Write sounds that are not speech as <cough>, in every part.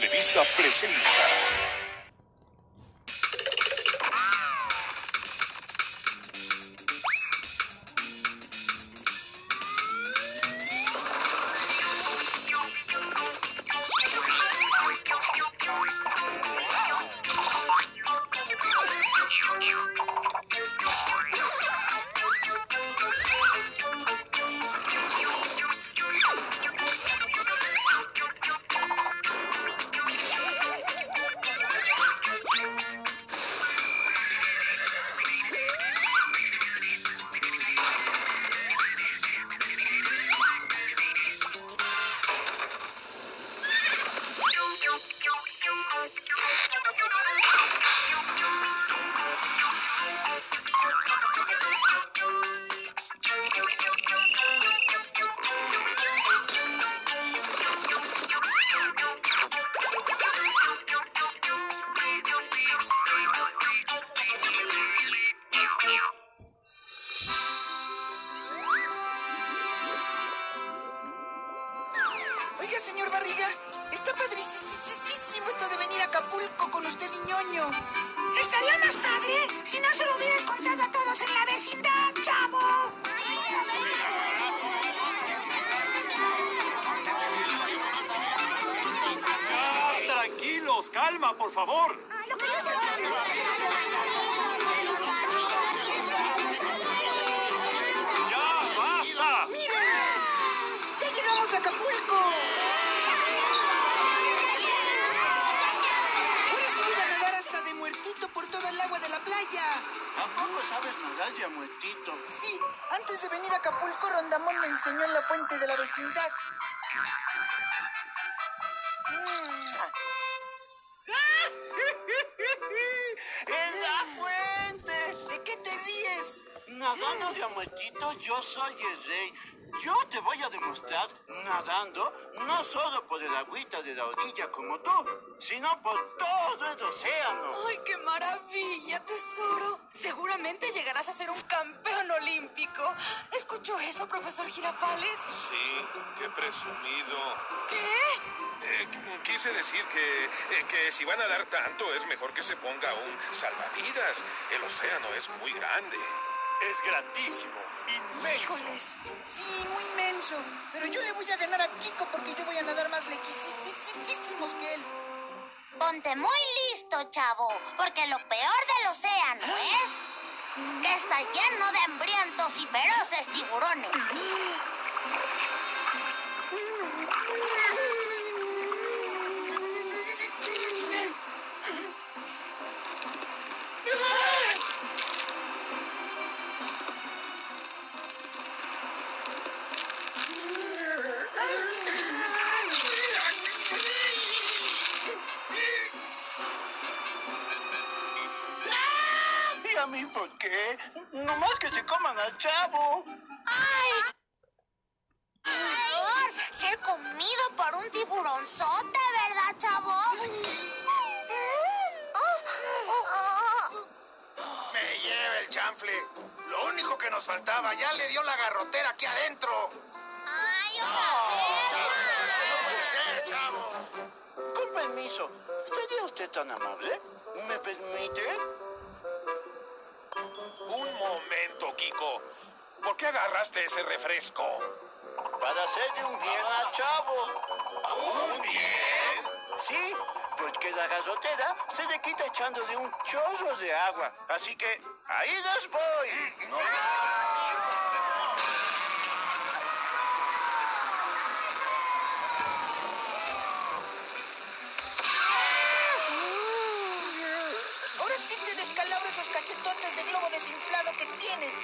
Televisa presenta. Calma, por favor. ¡Ya, basta! ¡Miren! ¡Ya llegamos a Acapulco! Ahora sí voy a nadar hasta de muertito por toda el agua de la playa. Tampoco sabes nadar ya, muertito. Sí, antes de venir a Acapulco, Rondamón me enseñó en la fuente de la vecindad. Nadando ya, muertito, yo soy el rey. Yo te voy a demostrar nadando no solo por el agüita de la orilla como tú, sino por todo el océano. ¡Ay, qué maravilla, tesoro! Seguramente llegarás a ser un campeón olímpico. ¿Escuchó eso, profesor Girafales? Sí, qué presumido. ¿Qué? Eh, qu- quise decir que, eh, que si van a dar tanto es mejor que se ponga un salvavidas. El océano es muy grande. Es grandísimo, inmenso. Híjoles. Sí, muy menso. Pero yo le voy a ganar a Kiko porque yo voy a nadar más lejísimos que él. Ponte muy listo, chavo, porque lo peor del océano es que está lleno de hambrientos y feroces tiburones. Por qué? Nomás que se coman al chavo. Por ser comido por un tiburonzote, ¿verdad, chavo? Me lleva el chanfle. Lo único que nos faltaba, ya le dio la garrotera aquí adentro. Ay, otra vez. Sí, chavo. Con permiso, ¿sería usted tan amable? ¿Me permite? Un momento, Kiko. ¿Por qué agarraste ese refresco? Para hacerle un bien al chavo. ¿Un bien? Sí, porque la garrotera se le quita echándole un chorro de agua. Así que ahí les voy sí te descalabro esos cachetotes de globo desinflado que tienes.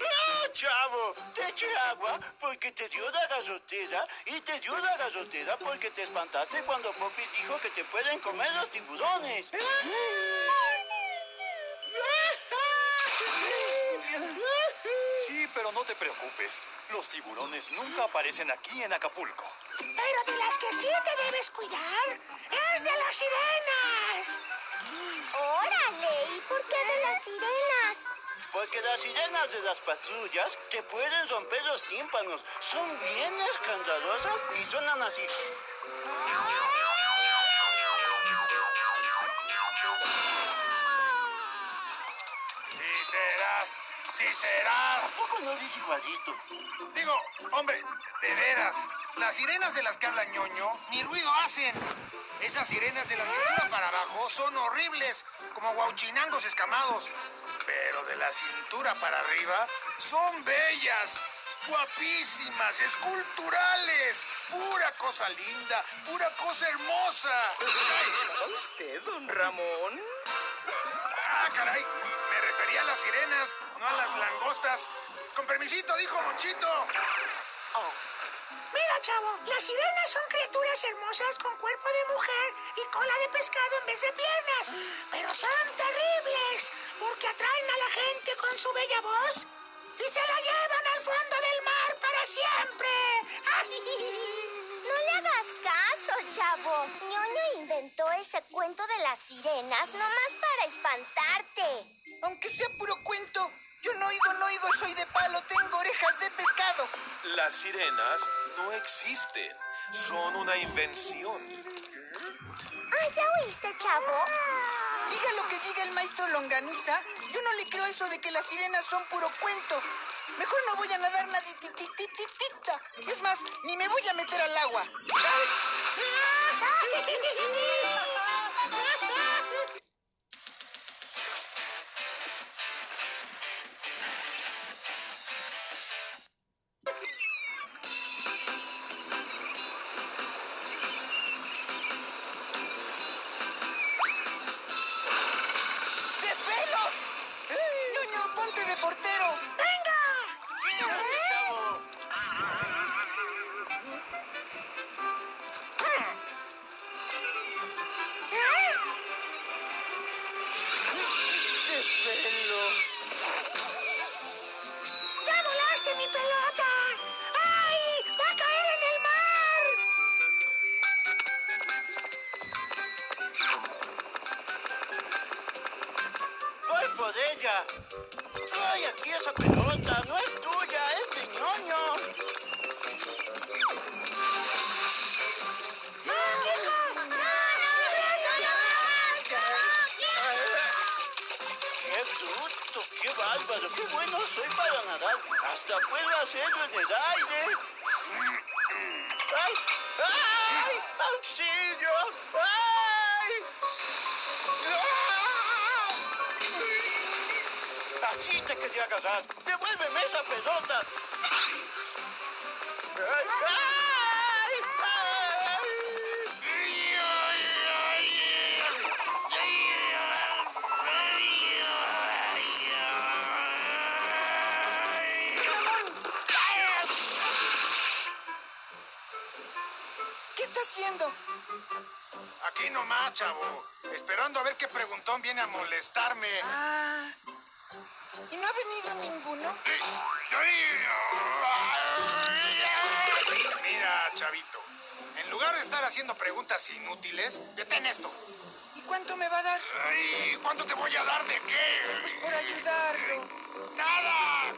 No, chavo, te eché agua porque te dio la garrotera y te dio la garrotera porque te espantaste cuando Poppy dijo que te pueden comer los tiburones. <laughs> Sí, pero no te preocupes. Los tiburones nunca aparecen aquí en Acapulco. Pero de las que sí te debes cuidar es de las sirenas. Órale, por qué de las sirenas? Porque las sirenas de las patrullas te pueden romper los tímpanos. Son bien escandalosas y suenan así. Sí serás, sí serás. ¿A no dices igualito? Digo, hombre, de veras, las sirenas de las que habla ñoño ni ruido hacen. Esas sirenas de la cintura para abajo son horribles, como guauchinangos escamados. Pero de la cintura para arriba son bellas, guapísimas, esculturales. Pura cosa linda, pura cosa hermosa. ¿Estaba usted, don Ramón? Ah, caray, me refería a las sirenas, no a las langostas. Con permisito, dijo Monchito. Chavo, las sirenas son criaturas hermosas con cuerpo de mujer y cola de pescado en vez de piernas. Pero son terribles porque atraen a la gente con su bella voz y se la llevan al fondo del mar para siempre. No le hagas caso, chavo. Ñoño inventó ese cuento de las sirenas nomás para espantarte. Aunque sea puro cuento, yo no oigo, no oigo, soy de palo, tengo orejas de pescado. Las sirenas no existen. Son una invención. Ah, ¿ya oíste, chavo? Diga lo que diga el maestro Longaniza, yo no le creo eso de que las sirenas son puro cuento. Mejor no voy a nadar nadititititita. Es más, ni me voy a meter al agua. <laughs> ¡Qué bárbaro! ¡Qué bueno soy para nadar! ¡Hasta puedo hacerlo en el aire! ¡Ay! ¡Ay! ¡Auxilio! ¡Ay! ¡Ah! Así te quería agarrar. ¡Devuélveme esa pelota! ¡Ay! ¡Ay! Haciendo? Aquí nomás, chavo. Esperando a ver qué preguntón viene a molestarme. Ah. ¿Y no ha venido ninguno? Mira, chavito. En lugar de estar haciendo preguntas inútiles, detén esto. ¿Y cuánto me va a dar? Ay, ¿Cuánto te voy a dar de qué? Pues por ayudarlo. ¡Nada!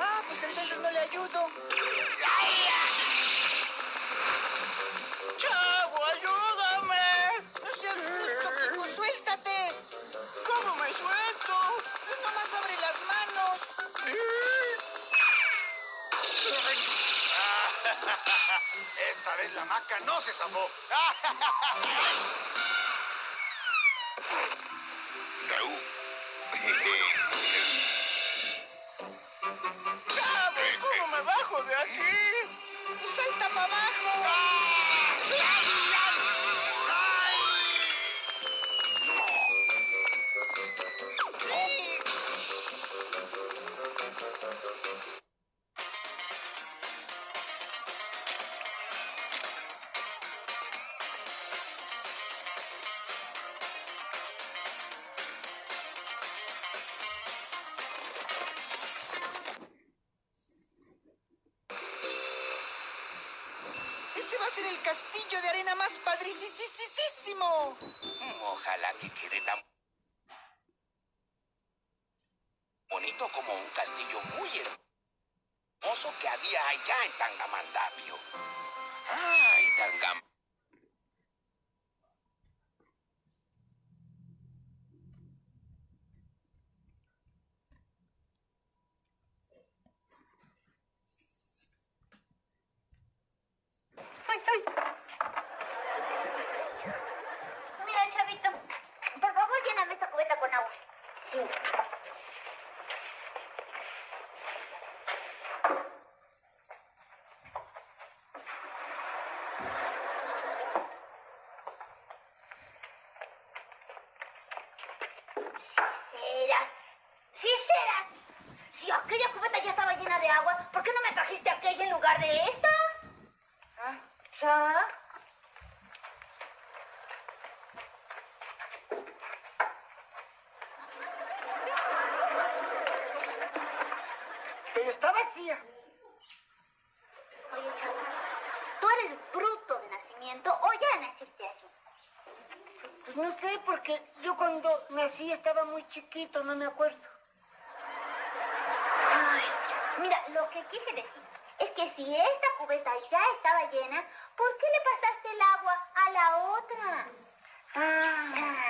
Ah, pues entonces no le ayudo. ¡Chavo, <laughs> Esta vez la maca no se zafó. <laughs> ¡Chavo, <laughs> cómo me bajo de aquí! Salta para abajo. Este va a ser el castillo de arena más padricísimo. Ojalá que quede tan bonito como un castillo muy hermoso que había allá en Tangamandapio. Ay, Tangam. Serás. Sí serás. Si aquella cubeta ya estaba llena de agua, ¿por qué no me trajiste aquella en lugar de esta? ¿Ah? ¿Ya? Pero está vacía. Oye, chavo, ¿tú eres bruto de nacimiento o ya naciste así? Pues no sé, porque yo cuando nací estaba muy chiquito, no me acuerdo. Ay, mira, lo que quise decir es que si esta cubeta ya estaba llena, ¿por qué le pasaste el agua a la otra? Ah,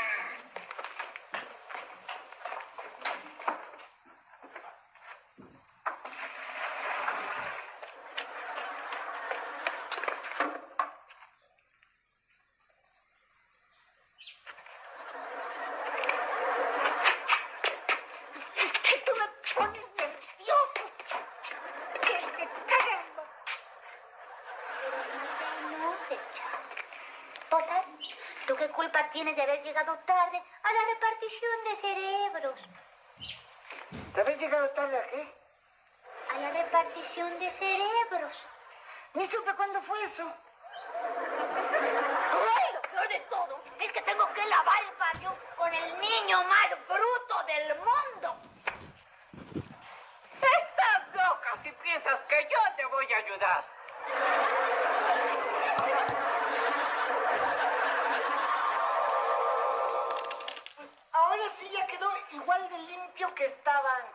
es que tú me pones nervioso. Es que caramba. No te chavo. Total, ¿tú tienes de haber llegado tarde a la repartición de cerebros? ¿Te habéis llegado tarde a qué? A la repartición de cerebros. Ni supe cuándo fue eso. ¡Ay, lo peor de todo es que tengo que lavar el patio con el niño más bruto del mundo! Estás loca si piensas que yo te voy a ayudar. Ahora sí ya quedó igual de limpio que estaba antes.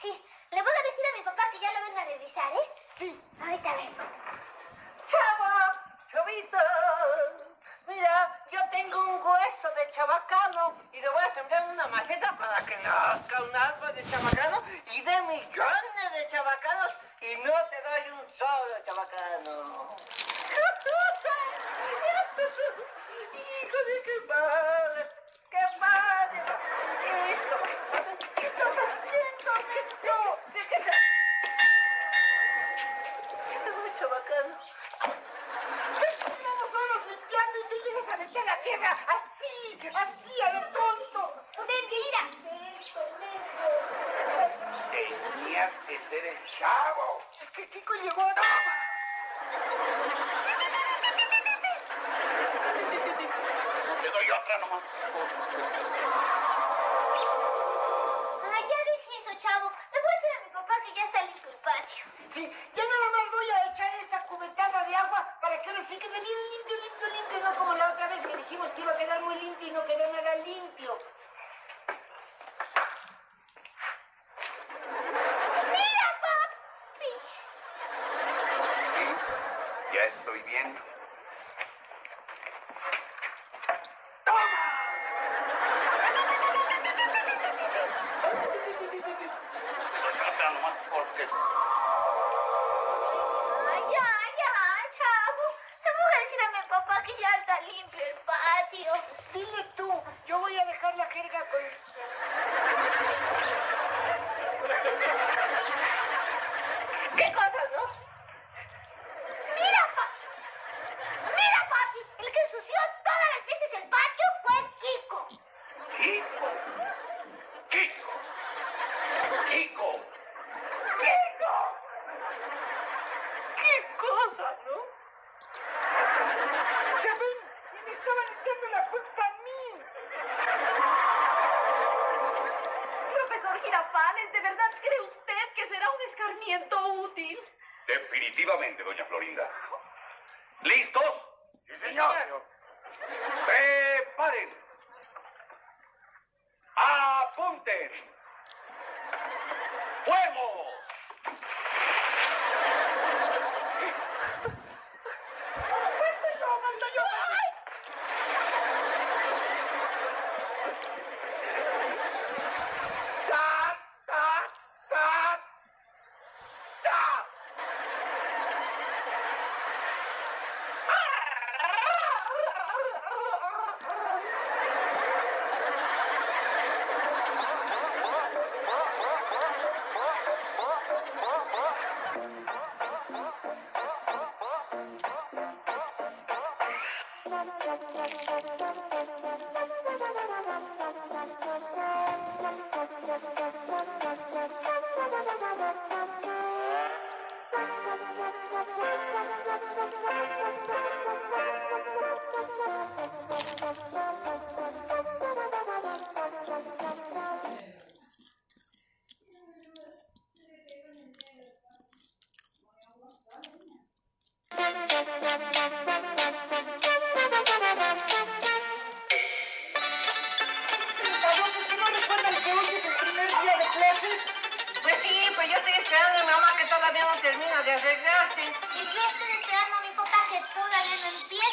Sí, le voy a decir a mi papá que ya lo venga a revisar, ¿eh? Sí. Ahorita vengo. ¡Chava! ¡Chavito! Mira, yo tengo un hueso de chabacano y le voy a sembrar en una maceta para que nazca un árbol de chabacano y de millones de chabacanos y no te doy un solo chabacano. <laughs> ¡Hijo de qué padre! ¡Qué padre! Esto, ¿qué estás haciendo? No, déjese. ¿Qué te doy chabacano? No solo limpiando y te llegas a meter la tierra así, así a lo tonto. ¡Mentira! Tenías que ser el chavo. Es que chico llegó a... Te doy otra nomás. Jerga con...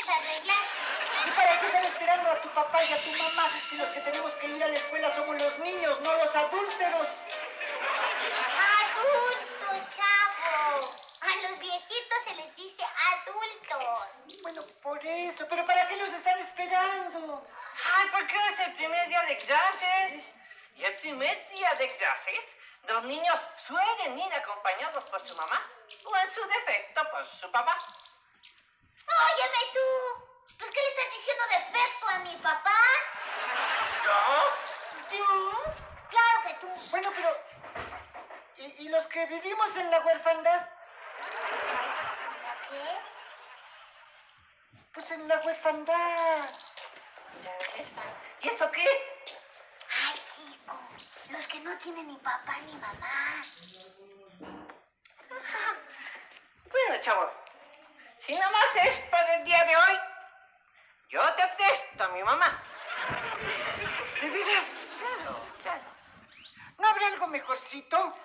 arreglar. ¿Y para qué están esperando a tu papá y a tu mamá si los que tenemos que ir a la escuela somos los niños, no los adúlteros? Adulto, chavo. A los viejitos se les dice adultos. Bueno, por eso, pero ¿para qué los están esperando? Ay, ¿por qué es el primer día de clases? Y el primer día de clases, los niños suelen ir acompañados por su mamá o en su defecto por su papá. Óyeme tú. ¿Pues qué le estás diciendo defecto a mi papá? ¿Yo? ¿Tú? Claro que tú. Bueno, pero... ¿Y, y los que vivimos en la huerfandad? ¿Qué? Pues en la huerfandad. ¿Y eso qué? Ay, chico. Los que no tienen ni papá ni mamá. Bueno, chavo, si nomás es para el día de hoy, yo te presto a mi mamá. ¿De veras? Claro, claro. ¿No habrá algo mejorcito?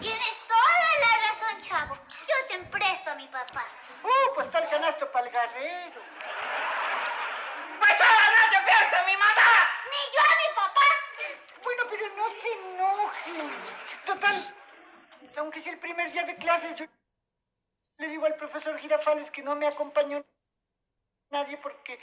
Tienes toda la razón, chavo. Yo te presto a mi papá. Uh, pues está el canasto para el guerrero. Pues ahora no te presto a mi mamá. Ni yo a mi papá. Bueno, pero no se enojen. Total, aunque sea el primer día de clases, yo profesor Girafales que no me acompañó nadie porque...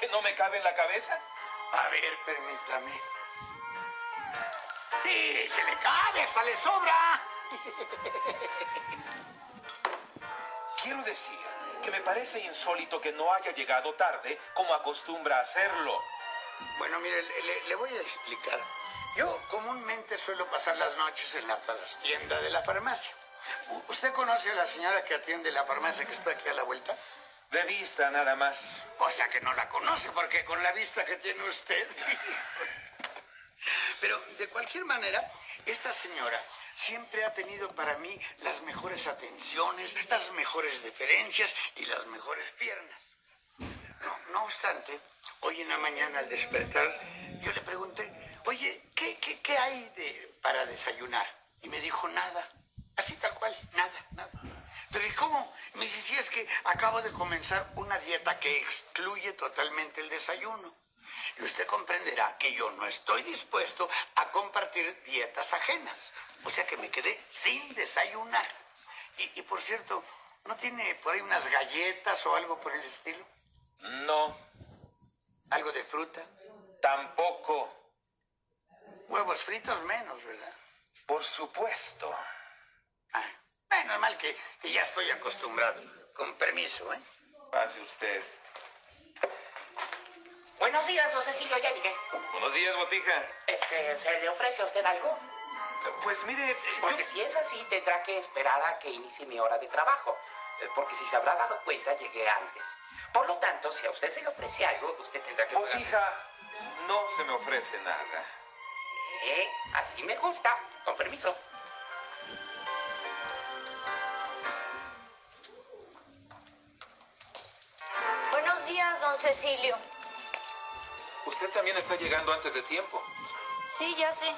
que no me cabe en la cabeza? A ver, permítame. Sí, se le cabe, hasta le sobra. <laughs> Quiero decir que me parece insólito que no haya llegado tarde como acostumbra hacerlo. Bueno, mire, le, le- voy a explicar. Yo comúnmente suelo pasar las noches en la trastienda de la farmacia. ¿Usted conoce a la señora que atiende la farmacia que está aquí a la vuelta? De vista nada más. O sea que no la conoce, porque con la vista que tiene usted. Pero de cualquier manera, esta señora siempre ha tenido para mí las mejores atenciones, las mejores deferencias y las mejores piernas. No, no obstante, hoy en la mañana al despertar, yo le pregunté, oye, ¿qué, qué, qué hay de, para desayunar? Y me dijo, nada. Así tal cual, nada, nada. ¿Y cómo? Me dice, sí, es que acabo de comenzar una dieta que excluye totalmente el desayuno. Y usted comprenderá que yo no estoy dispuesto a compartir dietas ajenas. O sea que me quedé sin desayunar. Y, y por cierto, ¿no tiene por ahí unas galletas o algo por el estilo? No, ¿Algo de fruta? tampoco. Huevos fritos menos, ¿verdad? Por supuesto. Ah, menos mal que, que ya estoy acostumbrado. Con permiso, ¿eh? Pase usted. Buenos días, don Cecilio, ya llegué. Buenos días, botija. Este, ¿se le ofrece a usted algo? Pues mire, eh, yo- Porque si es así, tendrá que esperar a que inicie mi hora de trabajo. Eh, Porque si se habrá dado cuenta, llegué antes. Por lo tanto, si a usted se le ofrece algo, usted tendrá que pagar. botija, no se me ofrece nada. Eh, así me gusta. Con permiso. Cecilio. Usted también está llegando antes de tiempo. Sí, ya sé.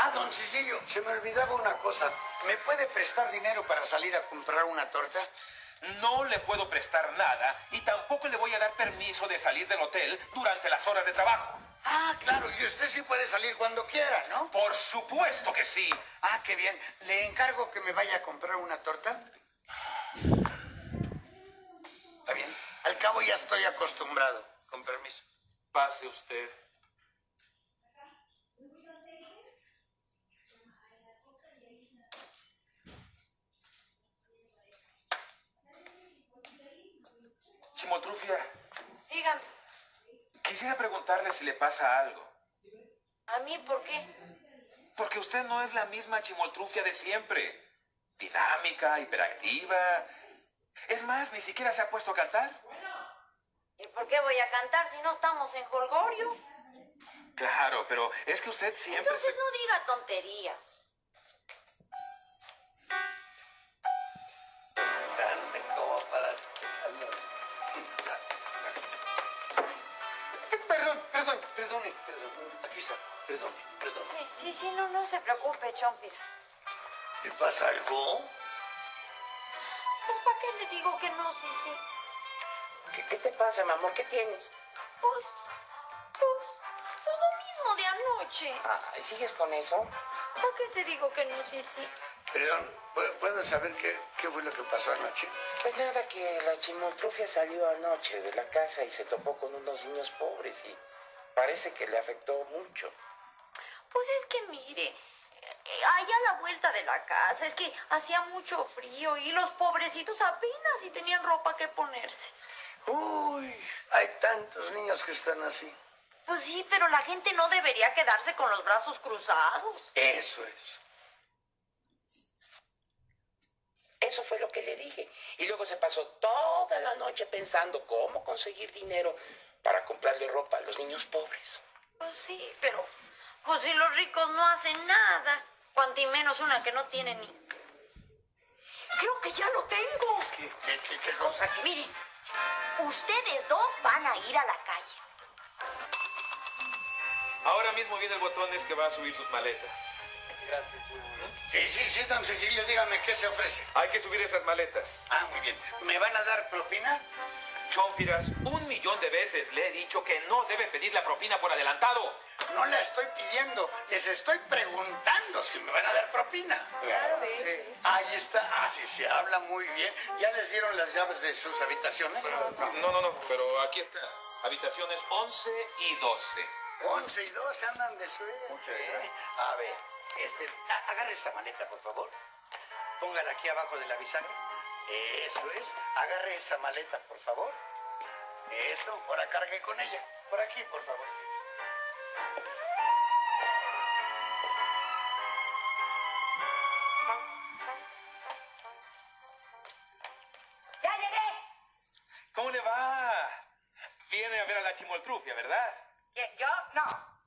Ah, don Cecilio, se me olvidaba una cosa. ¿Me puede prestar dinero para salir a comprar una torta? No le puedo prestar nada y tampoco le voy a dar permiso de salir del hotel durante las horas de trabajo. Ah, claro, y usted sí puede salir cuando quiera, ¿no? Por supuesto que sí. Ah, qué bien. ¿Le encargo que me vaya a comprar una torta? Está bien. Al cabo ya estoy acostumbrado. Con permiso. Pase usted. Chimoltrufia, Dígame, quisiera preguntarle si le pasa algo. ¿a mí por qué? Porque usted no es la misma chimoltrufia de siempre. Dinámica, hiperactiva. Es más, ni siquiera se ha puesto a cantar. ¿Y por qué voy a cantar si no estamos en Holgorio? Claro, pero es que usted siempre Entonces se... no diga tonterías. Dame como para... Perdón, perdón, perdone, perdón. Aquí está, perdone, perdón. Sí, sí, sí, no, no se preocupe, Chompiras. ¿Te pasa algo? Pues, ¿para qué le digo que no, sí, sí? ¿Qué, qué te pasa, mi amor? ¿Qué tienes? Pues, pues, pues lo mismo de anoche. Ah, ¿Sigues con eso? ¿Para qué te digo que no, sí, sí? Perdón, ¿puedo- ¿puedo saber qué, qué fue lo que pasó anoche? Pues nada, que la chimoltrufia salió anoche de la casa y se topó con unos niños pobres y parece que le afectó mucho. Pues es que mire, eh, allá a la vuelta de la casa, es que hacía mucho frío y los pobrecitos apenas si tenían ropa que ponerse. Uy, hay tantos niños que están así. Pues sí, pero la gente no debería quedarse con los brazos cruzados. Eso es. Eso fue lo que le dije. Y luego se pasó toda la noche pensando cómo conseguir dinero para comprarle ropa a los niños pobres. Pues sí, pero pues si los ricos no hacen nada, cuanto y menos una que no tiene ni... Creo que ya lo tengo. ¿Qué, qué, qué- qué cosa? Miren, ustedes dos van a ir a la calle. Ahora mismo viene el botones que va a subir sus maletas. Sí, sí, sí, don Cecilio, dígame qué se ofrece. Hay que subir esas maletas. Ah, muy bien. ¿Me van a dar propina? Chompiras, un millón de veces le he dicho que no debe pedir la propina por adelantado. No la estoy pidiendo, les estoy preguntando si me van a dar propina. Claro, sí. Ahí está, ah, sí, se habla muy bien. ¿Ya les dieron las llaves de sus habitaciones? No, no, no, pero aquí está. Habitaciones 11 y 12. 11 y 12 andan de suerte. A ver, este, agarre esa maleta, por favor. Póngala aquí abajo de la bisagra. Eso es. Agarre esa maleta, por favor. Eso, ahora cargue con ella. Por aquí, por favor. sí. ¡Ya llegué! ¿Cómo le va? Viene a ver a la chimoltrufia, ¿verdad? ¿Quién, ¿Yo? No.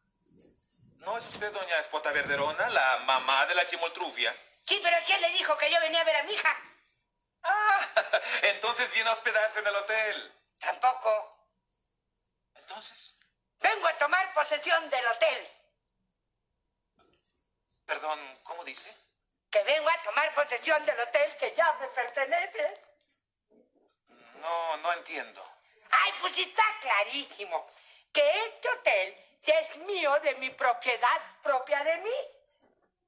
¿No es usted doña Espota Verderona, la mamá de la chimoltrufia? Sí, pero ¿quién le dijo que yo venía a ver a mi hija? Ah, <laughs> entonces viene a hospedarse en el hotel. Tampoco. Entonces, Vengo a tomar posesión del hotel. perdón, ¿cómo dice? Que vengo a tomar posesión del hotel que ya me pertenece. No, no entiendo. Ay, pues está clarísimo que este hotel es mío de mi propiedad propia de mí.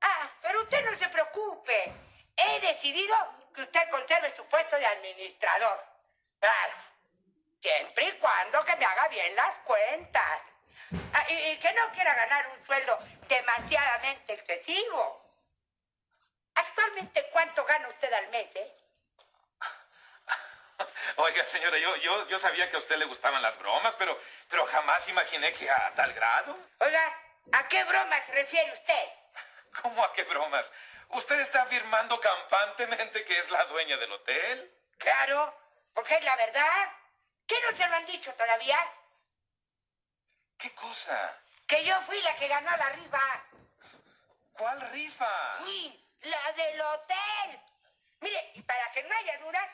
Ah, pero usted no se preocupe. He decidido que usted conserve su puesto de administrador. Claro. Siempre y cuando que me haga bien las cuentas. Ah, y, y que no quiera ganar un sueldo demasiadamente excesivo. Actualmente, ¿cuánto gana usted al mes, eh? Oiga, señora, yo, yo, yo sabía que a usted le gustaban las bromas, pero, pero jamás imaginé que a tal grado. Oiga, ¿a qué broma se refiere usted? <laughs> ¿Cómo a qué bromas? ¿Usted está afirmando campantemente que es la dueña del hotel? Claro, porque es la verdad. ¿Qué no se lo han dicho todavía? ¿Qué cosa? Que yo fui la que ganó la rifa. ¿Cuál rifa? Sí, la del hotel. Mire, para que no haya dudas,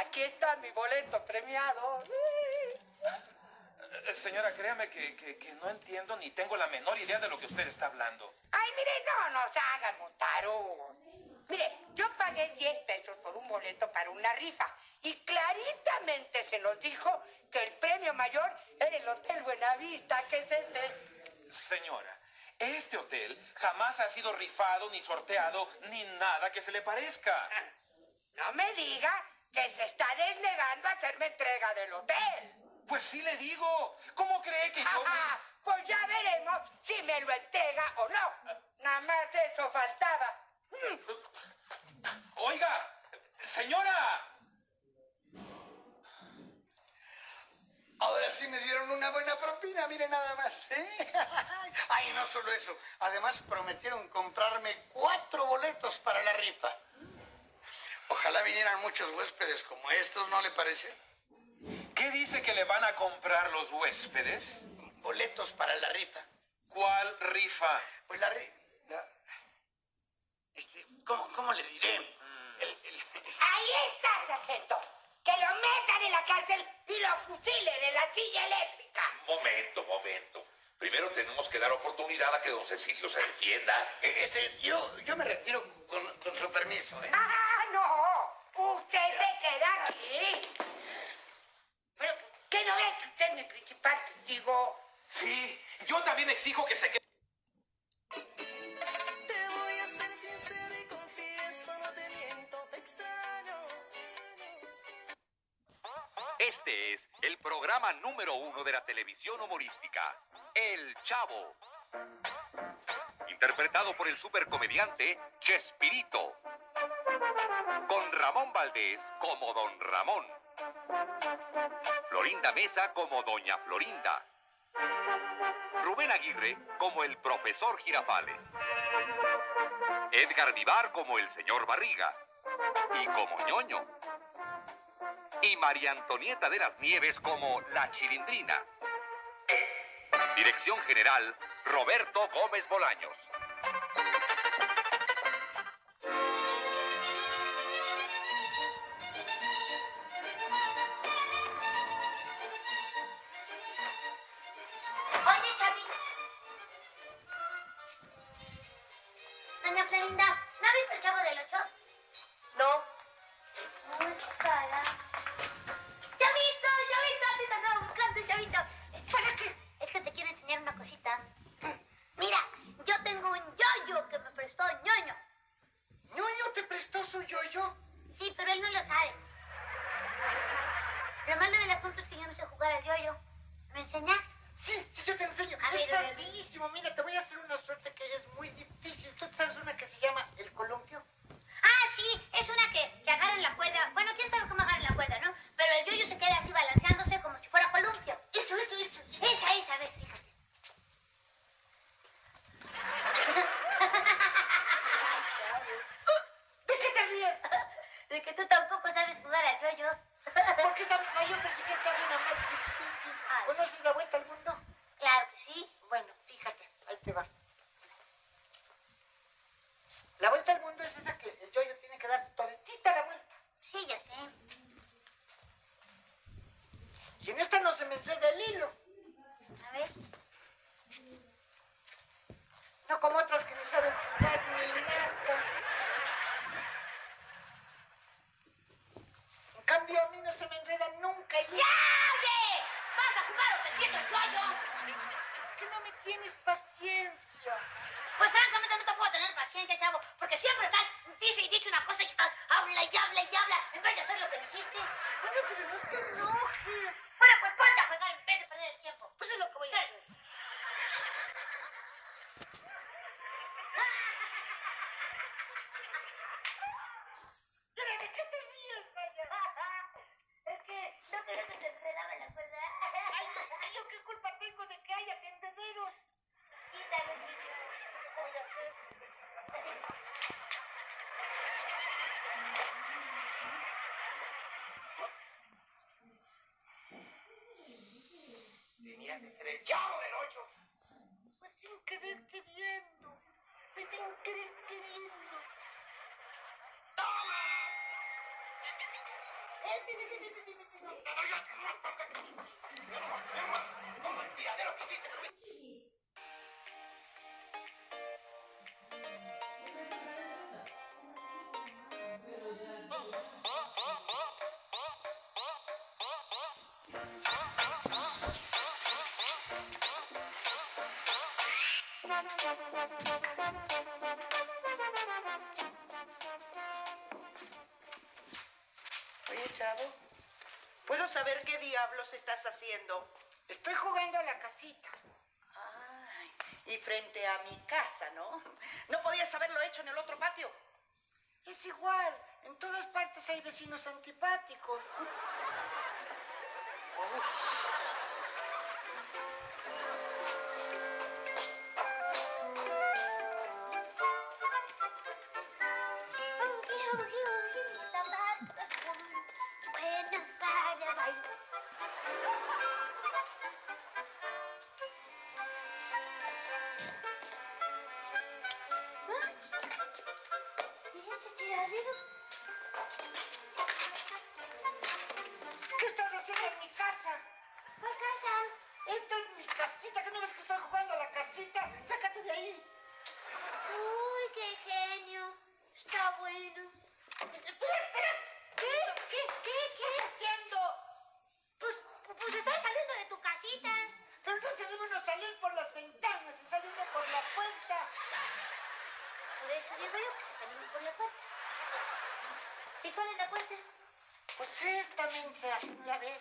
aquí está mi boleto premiado. Eh, Señora, créame que, que- que no entiendo ni tengo la menor idea de lo que usted está hablando. Ay, mire, no nos hagan montarugos. Mire, yo pagué 10 pesos por un boleto para una rifa y claritamente se nos dijo que el premio mayor era el Hotel Buenavista, que es ese. Señora, este hotel jamás ha sido rifado ni sorteado ni nada que se le parezca. No me diga que se está desnegando a hacerme entrega del hotel. Pues sí le digo. ¿Cómo cree que yo... Ajá, pues ya veremos si me lo entrega o no. Nada más eso faltaba. Oiga, señora. Ahora sí me dieron una buena propina, mire nada más. ¿eh? <laughs> Ay, no solo eso. Además prometieron comprarme cuatro boletos para la rifa. Ojalá vinieran muchos huéspedes como estos, ¿no le parece? ¿Qué dice que le van a comprar los huéspedes? Boletos para la rifa. ¿Cuál rifa? Pues la rifa... Este, ¿cómo, ¿Cómo le diré? El- el- Ahí está, sargento. Que lo metan en la cárcel y lo fusilen en la silla eléctrica. Momento, momento. Primero tenemos que dar oportunidad a que don Cecilio se defienda. Este, yo, yo me retiro con, con su permiso, ¿eh? ¡Ah! Usted se queda aquí. Pero, ¿qué no ve que usted es mi principal testigo? Sí, yo también exijo que se quede. Te voy a ser sincero y confieso, no te miento, te extraño. Este es el programa número uno de la televisión humorística, El Chavo. Interpretado por el supercomediante Chespirito. Con Ramón Valdés como Don Ramón. Florinda Mesa como Doña Florinda. Rubén Aguirre como el profesor Girafales. Edgar Vivar como el señor Barriga. Y como ñoño y María Antonieta de las Nieves como La Chilindrina. Dirección General, Roberto Gómez Bolaños. Te doy las gracias. No mentira de lo que hiciste. Chavo? ¿Puedo saber qué diablos estás haciendo? Estoy jugando a la casita. Ay, y frente a mi casa, ¿no? ¿No podías haberlo hecho en el otro patio? Es igual. En todas partes hay vecinos antipáticos. Pues esta mensa, ¿la ves?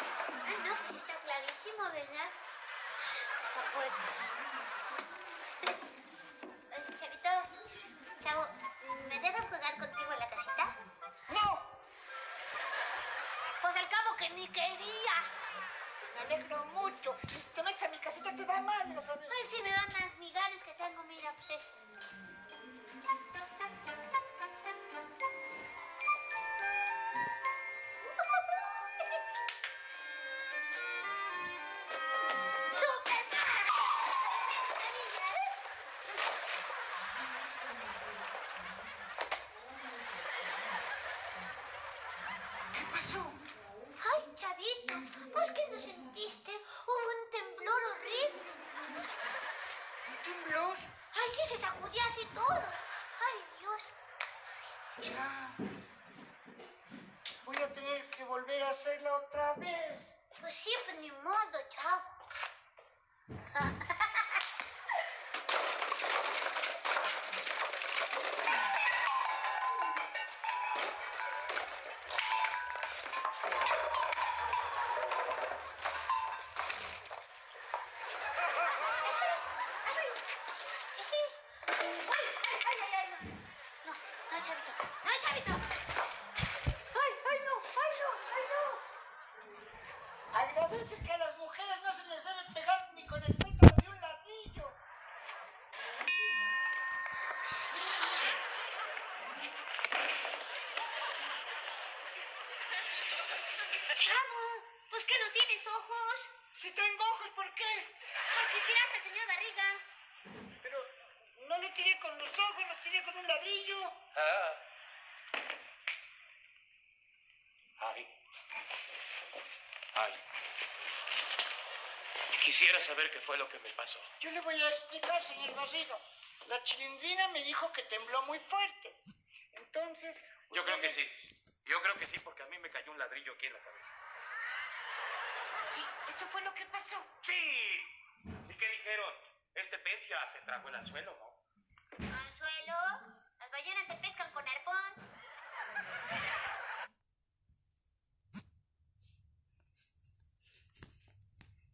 Ah, no, pues está clarísimo, ¿verdad? Esa puerta. <laughs> Oye, Chavito, Chavo, ¿me dejas jugar contigo en la casita? ¡No! Pues al cabo que ni quería. Me alegro mucho. Si te metes a mi casita te va mal, ¿lo sabes? Ay, sí, me van las pasó? Ay, Chavito, ¿pues que no sentiste? Hubo un temblor horrible. ¿Un temblor? Ay, sí, se sacudía así todo. Ay, Dios. Ya. Voy a tener que volver a hacerla otra vez. Pues sí, pues ni modo, chavo. No! Agradece que a las mujeres no se les debe pegar ni con el pétalo de un ladrillo. Chavo, pues que no tienes ojos. Si tengo ojos, ¿por qué? Porque tiraste al señor Barriga. Pero no lo tiré con los ojos, lo tiré con un ladrillo. Ah. Ay. Ay. Quisiera saber qué fue lo que me pasó. Yo le voy a explicar, señor Barriga. La chilindrina me dijo que tembló muy fuerte. Entonces... Yo creo que sí. Yo creo que sí, porque a mí me cayó un ladrillo aquí en la cabeza. Sí, eso fue lo que pasó. ¡Sí! ¿Y qué dijeron? Este pez ya se tragó el anzuelo,